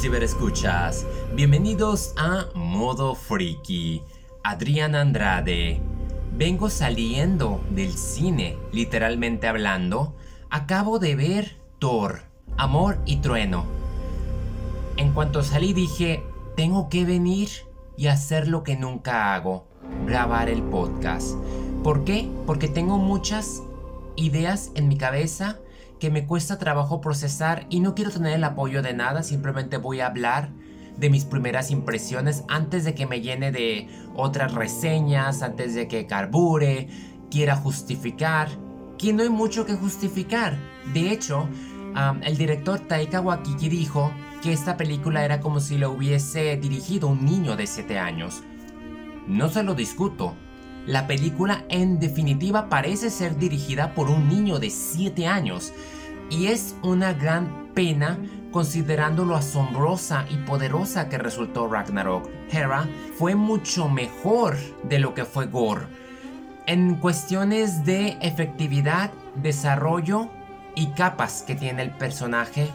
ciberescuchas, bienvenidos a Modo Freaky. Adrián Andrade. Vengo saliendo del cine, literalmente hablando. Acabo de ver Thor, Amor y Trueno. En cuanto salí dije, tengo que venir y hacer lo que nunca hago, grabar el podcast. ¿Por qué? Porque tengo muchas ideas en mi cabeza que me cuesta trabajo procesar y no quiero tener el apoyo de nada, simplemente voy a hablar de mis primeras impresiones antes de que me llene de otras reseñas, antes de que carbure, quiera justificar, que no hay mucho que justificar. De hecho, el director Taika Waititi dijo que esta película era como si lo hubiese dirigido un niño de 7 años. No se lo discuto, la película en definitiva parece ser dirigida por un niño de 7 años y es una gran pena considerando lo asombrosa y poderosa que resultó Ragnarok. Hera fue mucho mejor de lo que fue Gore. En cuestiones de efectividad, desarrollo y capas que tiene el personaje,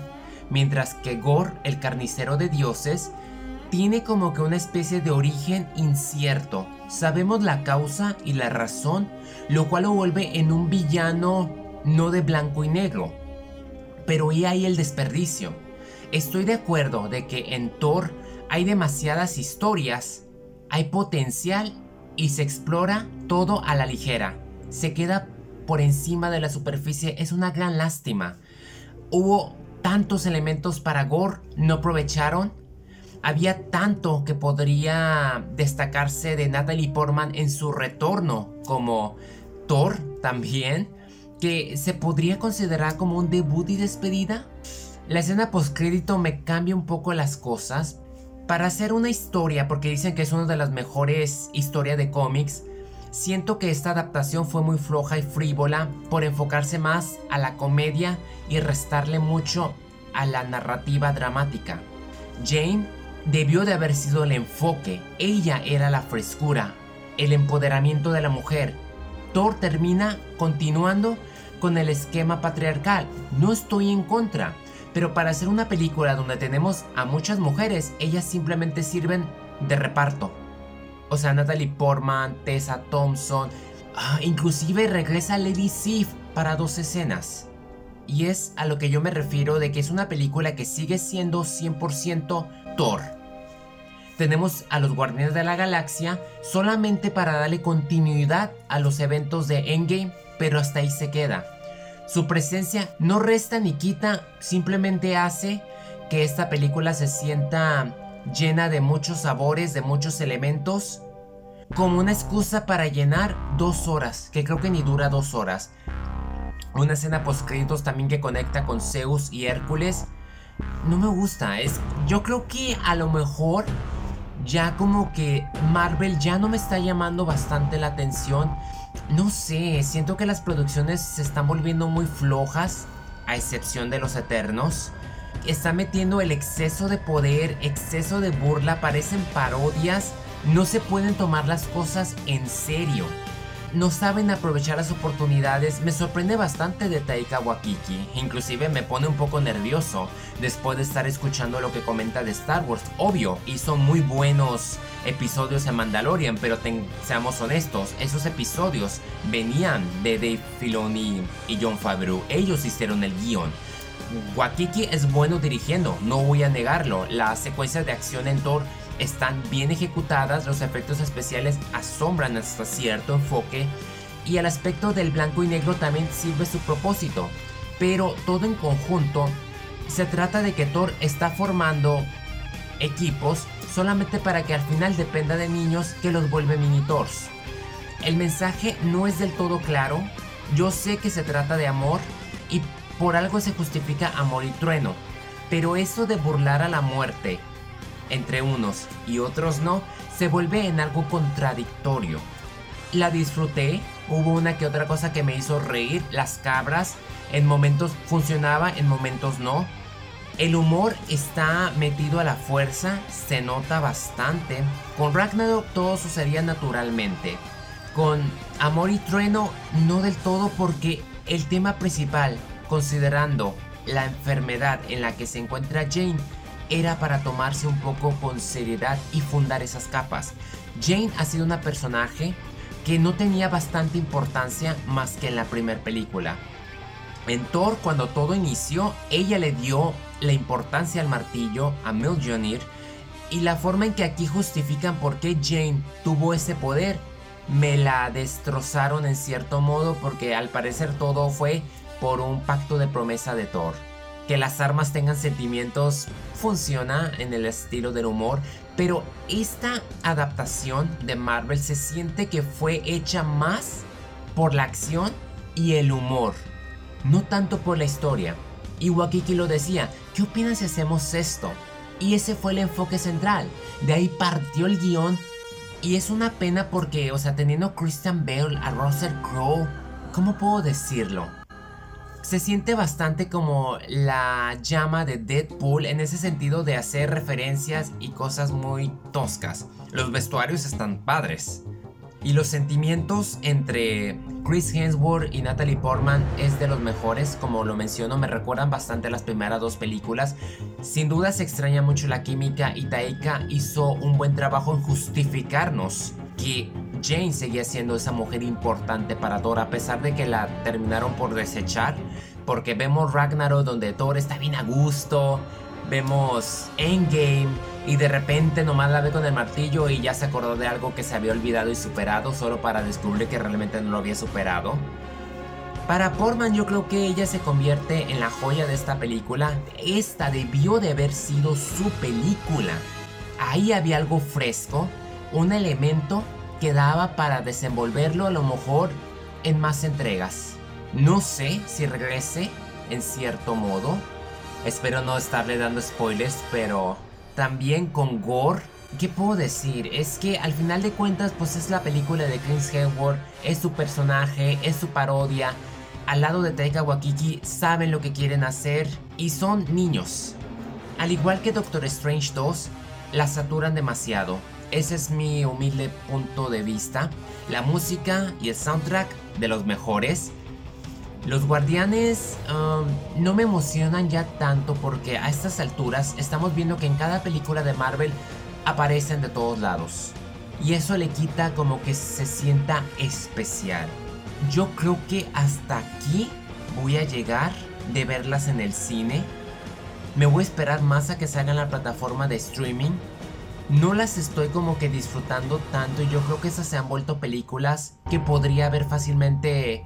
mientras que Gore, el carnicero de dioses, tiene como que una especie de origen incierto. Sabemos la causa y la razón, lo cual lo vuelve en un villano no de blanco y negro. Pero y ahí el desperdicio. Estoy de acuerdo de que en Thor hay demasiadas historias, hay potencial y se explora todo a la ligera. Se queda por encima de la superficie, es una gran lástima. Hubo tantos elementos para Gore, no aprovecharon había tanto que podría destacarse de Natalie Portman en su retorno como Thor también, que se podría considerar como un debut y despedida. La escena postcrédito me cambia un poco las cosas. Para hacer una historia, porque dicen que es una de las mejores historias de cómics, siento que esta adaptación fue muy floja y frívola por enfocarse más a la comedia y restarle mucho a la narrativa dramática. Jane debió de haber sido el enfoque. Ella era la frescura, el empoderamiento de la mujer. Thor termina continuando con el esquema patriarcal. No estoy en contra, pero para hacer una película donde tenemos a muchas mujeres, ellas simplemente sirven de reparto. O sea, Natalie Portman, Tessa Thompson, ah, inclusive regresa Lady Sif para dos escenas. Y es a lo que yo me refiero de que es una película que sigue siendo 100% Tenemos a los Guardianes de la Galaxia solamente para darle continuidad a los eventos de Endgame, pero hasta ahí se queda. Su presencia no resta ni quita, simplemente hace que esta película se sienta llena de muchos sabores, de muchos elementos, como una excusa para llenar dos horas, que creo que ni dura dos horas. Una escena post también que conecta con Zeus y Hércules no me gusta. Es, yo creo que a lo mejor ya como que Marvel ya no me está llamando bastante la atención. No sé, siento que las producciones se están volviendo muy flojas, a excepción de los Eternos. Está metiendo el exceso de poder, exceso de burla, parecen parodias. No se pueden tomar las cosas en serio no saben aprovechar las oportunidades me sorprende bastante de Taika Waititi, inclusive me pone un poco nervioso después de estar escuchando lo que comenta de Star Wars. Obvio, hizo muy buenos episodios en Mandalorian, pero seamos honestos, esos episodios venían de Dave Filoni y John Favreau, ellos hicieron el guion. Waikiki es bueno dirigiendo, no voy a negarlo. Las secuencias de acción en Thor están bien ejecutadas, los efectos especiales asombran hasta cierto enfoque y el aspecto del blanco y negro también sirve su propósito. Pero todo en conjunto, se trata de que Thor está formando equipos solamente para que al final dependa de niños que los vuelve mini Thors. El mensaje no es del todo claro, yo sé que se trata de amor y por algo se justifica amor y trueno, pero eso de burlar a la muerte entre unos y otros no, se vuelve en algo contradictorio. La disfruté, hubo una que otra cosa que me hizo reír, las cabras, en momentos funcionaba, en momentos no. El humor está metido a la fuerza, se nota bastante. Con Ragnarok todo sucedía naturalmente. Con Amor y Trueno no del todo porque el tema principal, considerando la enfermedad en la que se encuentra Jane, era para tomarse un poco con seriedad y fundar esas capas. Jane ha sido una personaje que no tenía bastante importancia más que en la primera película. En Thor, cuando todo inició, ella le dio la importancia al martillo a Mjolnir y la forma en que aquí justifican por qué Jane tuvo ese poder me la destrozaron en cierto modo porque al parecer todo fue por un pacto de promesa de Thor. Que las armas tengan sentimientos funciona en el estilo del humor, pero esta adaptación de Marvel se siente que fue hecha más por la acción y el humor, no tanto por la historia. Y Wakiki lo decía, ¿qué opinas si hacemos esto? Y ese fue el enfoque central. De ahí partió el guion. Y es una pena porque, o sea, teniendo Christian Bale, a Russell Crowe, ¿cómo puedo decirlo? Se siente bastante como la llama de Deadpool en ese sentido de hacer referencias y cosas muy toscas. Los vestuarios están padres. Y los sentimientos entre Chris Hemsworth y Natalie Portman es de los mejores, como lo menciono, me recuerdan bastante a las primeras dos películas. Sin duda se extraña mucho la química y Taika hizo un buen trabajo en justificarnos que Jane seguía siendo esa mujer importante para Thor a pesar de que la terminaron por desechar. Porque vemos Ragnarok donde Thor está bien a gusto, vemos Endgame y de repente nomás la ve con el martillo y ya se acordó de algo que se había olvidado y superado solo para descubrir que realmente no lo había superado. Para Portman yo creo que ella se convierte en la joya de esta película. Esta debió de haber sido su película. Ahí había algo fresco, un elemento que daba para desenvolverlo a lo mejor en más entregas. No sé si regrese en cierto modo. Espero no estarle dando spoilers, pero también con gore. ¿Qué puedo decir? Es que al final de cuentas, pues es la película de Chris Hemsworth, es su personaje, es su parodia. Al lado de Taika Waititi saben lo que quieren hacer y son niños. Al igual que Doctor Strange 2, la saturan demasiado. Ese es mi humilde punto de vista. La música y el soundtrack de los mejores. Los guardianes um, no me emocionan ya tanto porque a estas alturas estamos viendo que en cada película de Marvel aparecen de todos lados. Y eso le quita como que se sienta especial. Yo creo que hasta aquí voy a llegar de verlas en el cine. Me voy a esperar más a que salgan la plataforma de streaming. No las estoy como que disfrutando tanto y yo creo que esas se han vuelto películas que podría ver fácilmente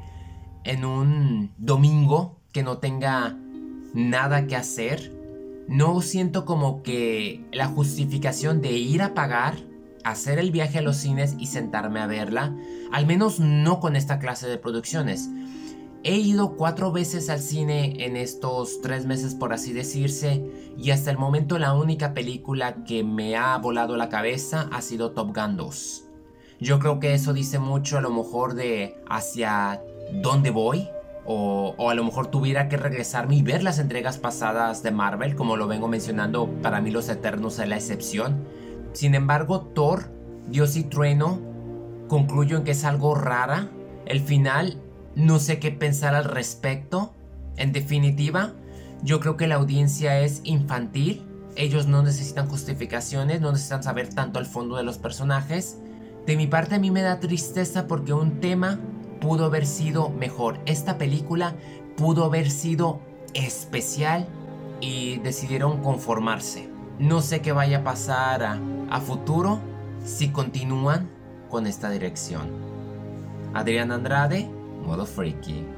en un domingo que no tenga nada que hacer, no siento como que la justificación de ir a pagar, hacer el viaje a los cines y sentarme a verla, al menos no con esta clase de producciones. He ido cuatro veces al cine en estos tres meses por así decirse y hasta el momento la única película que me ha volado la cabeza ha sido Top Gun 2. Yo creo que eso dice mucho a lo mejor de hacia dónde voy. O, a lo mejor tuviera que regresarme y ver las entregas pasadas de Marvel, como lo vengo mencionando, para mí los Eternos es la excepción. Sin embargo, Thor, Dios y Trueno, concluyo en que es algo rara. El final, no sé qué pensar al respecto. En definitiva, yo creo que la audiencia es infantil. Ellos no necesitan justificaciones, no necesitan saber tanto el fondo de los personajes. De mi parte a mí me da tristeza porque un tema pudo haber sido mejor. Esta película pudo haber sido especial y decidieron conformarse. No sé qué vaya a pasar a, futuro si continúan con esta dirección. Adrián Andrade, modo freaky.